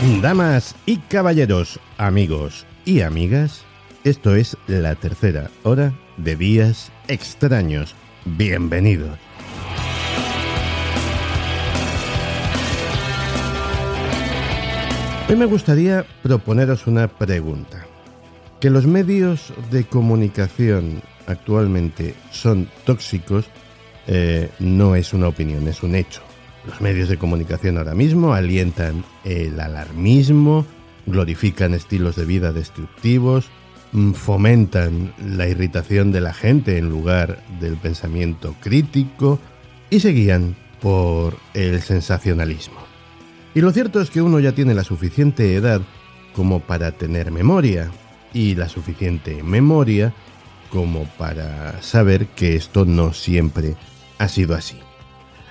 Damas y caballeros, amigos y amigas, esto es la tercera hora de Días Extraños. Bienvenidos. Me gustaría proponeros una pregunta. Que los medios de comunicación actualmente son tóxicos eh, no es una opinión, es un hecho. Los medios de comunicación ahora mismo alientan el alarmismo, glorifican estilos de vida destructivos, mm, fomentan la irritación de la gente en lugar del pensamiento crítico y se guían por el sensacionalismo. Y lo cierto es que uno ya tiene la suficiente edad como para tener memoria y la suficiente memoria como para saber que esto no siempre ha sido así.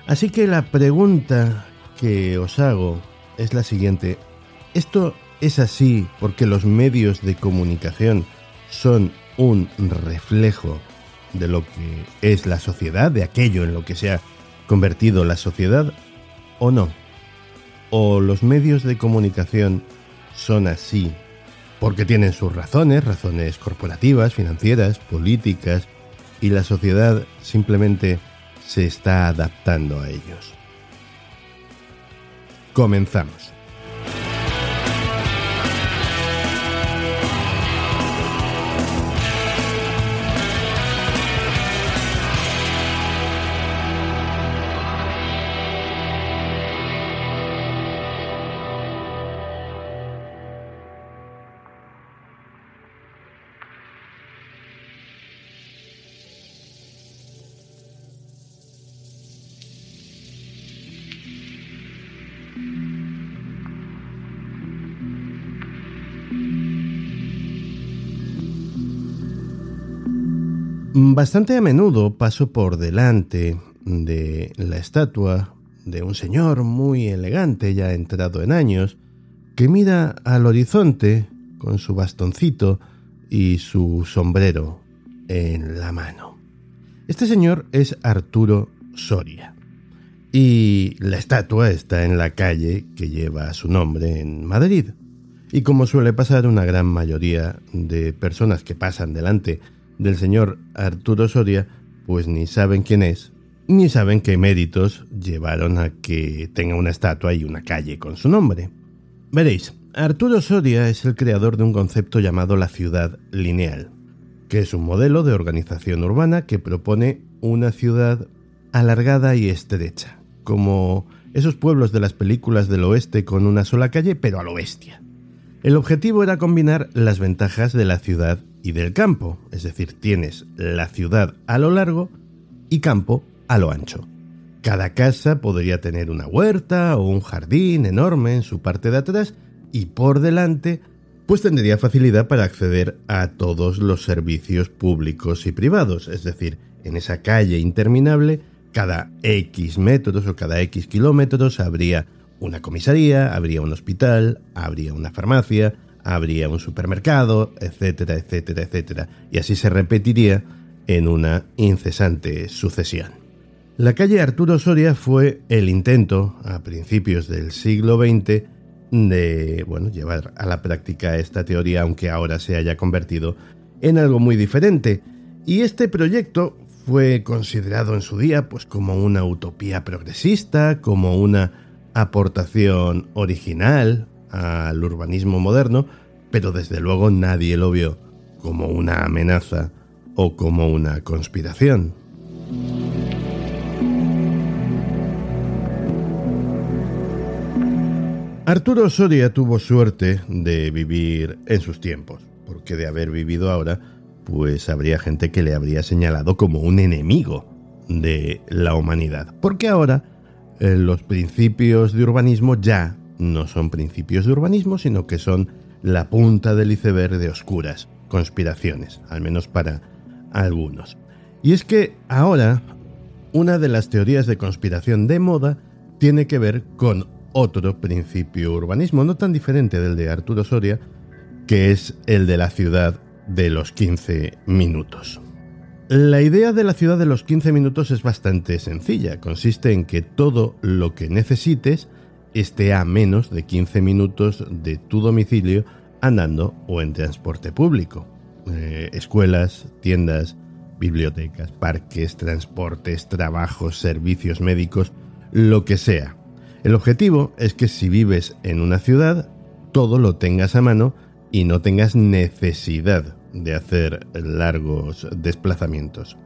Así que la pregunta que os hago es la siguiente. ¿Esto es así porque los medios de comunicación son un reflejo de lo que es la sociedad, de aquello en lo que se ha convertido la sociedad, o no? ¿O los medios de comunicación son así porque tienen sus razones, razones corporativas, financieras, políticas, y la sociedad simplemente se está adaptando a ellos. Comenzamos. Bastante a menudo paso por delante de la estatua de un señor muy elegante, ya entrado en años, que mira al horizonte con su bastoncito y su sombrero en la mano. Este señor es Arturo Soria. Y la estatua está en la calle que lleva su nombre en Madrid. Y como suele pasar, una gran mayoría de personas que pasan delante del señor Arturo Soria, pues ni saben quién es, ni saben qué méritos llevaron a que tenga una estatua y una calle con su nombre. Veréis, Arturo Soria es el creador de un concepto llamado la ciudad lineal, que es un modelo de organización urbana que propone una ciudad alargada y estrecha, como esos pueblos de las películas del oeste con una sola calle, pero a lo bestia. El objetivo era combinar las ventajas de la ciudad y del campo, es decir, tienes la ciudad a lo largo y campo a lo ancho. Cada casa podría tener una huerta o un jardín enorme en su parte de atrás y por delante pues tendría facilidad para acceder a todos los servicios públicos y privados, es decir, en esa calle interminable, cada X metros o cada X kilómetros habría una comisaría, habría un hospital, habría una farmacia, habría un supermercado, etcétera, etcétera, etcétera. Y así se repetiría en una incesante sucesión. La calle Arturo Soria fue el intento, a principios del siglo XX, de bueno, llevar a la práctica esta teoría, aunque ahora se haya convertido en algo muy diferente. Y este proyecto fue considerado en su día pues, como una utopía progresista, como una aportación original al urbanismo moderno, pero desde luego nadie lo vio como una amenaza o como una conspiración. Arturo Soria tuvo suerte de vivir en sus tiempos, porque de haber vivido ahora, pues habría gente que le habría señalado como un enemigo de la humanidad. Porque ahora eh, los principios de urbanismo ya no son principios de urbanismo, sino que son la punta del iceberg de oscuras conspiraciones, al menos para algunos. Y es que ahora una de las teorías de conspiración de moda tiene que ver con otro principio urbanismo, no tan diferente del de Arturo Soria, que es el de la ciudad de los 15 minutos. La idea de la ciudad de los 15 minutos es bastante sencilla. Consiste en que todo lo que necesites esté a menos de 15 minutos de tu domicilio andando o en transporte público. Eh, escuelas, tiendas, bibliotecas, parques, transportes, trabajos, servicios médicos, lo que sea. El objetivo es que si vives en una ciudad, todo lo tengas a mano y no tengas necesidad de hacer largos desplazamientos.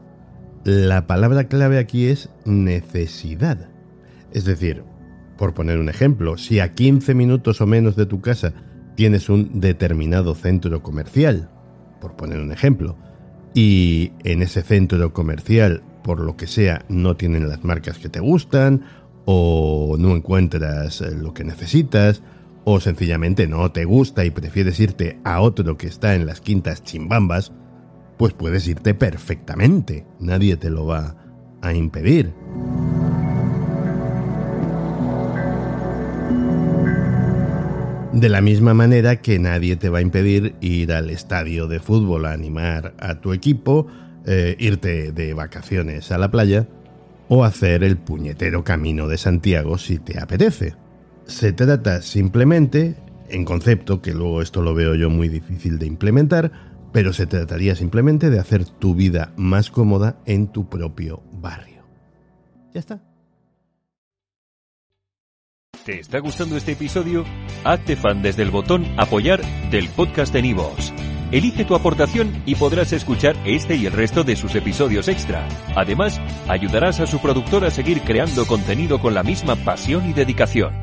La palabra clave aquí es necesidad. Es decir, por poner un ejemplo, si a 15 minutos o menos de tu casa tienes un determinado centro comercial, por poner un ejemplo, y en ese centro comercial, por lo que sea, no tienen las marcas que te gustan, o no encuentras lo que necesitas, o sencillamente no te gusta y prefieres irte a otro que está en las quintas chimbambas, pues puedes irte perfectamente, nadie te lo va a impedir. De la misma manera que nadie te va a impedir ir al estadio de fútbol a animar a tu equipo, eh, irte de vacaciones a la playa o hacer el puñetero camino de Santiago si te apetece. Se trata simplemente, en concepto, que luego esto lo veo yo muy difícil de implementar, pero se trataría simplemente de hacer tu vida más cómoda en tu propio barrio. Ya está. ¿Te está gustando este episodio? Hazte fan desde el botón apoyar del podcast de Nivos. Elige tu aportación y podrás escuchar este y el resto de sus episodios extra. Además, ayudarás a su productor a seguir creando contenido con la misma pasión y dedicación.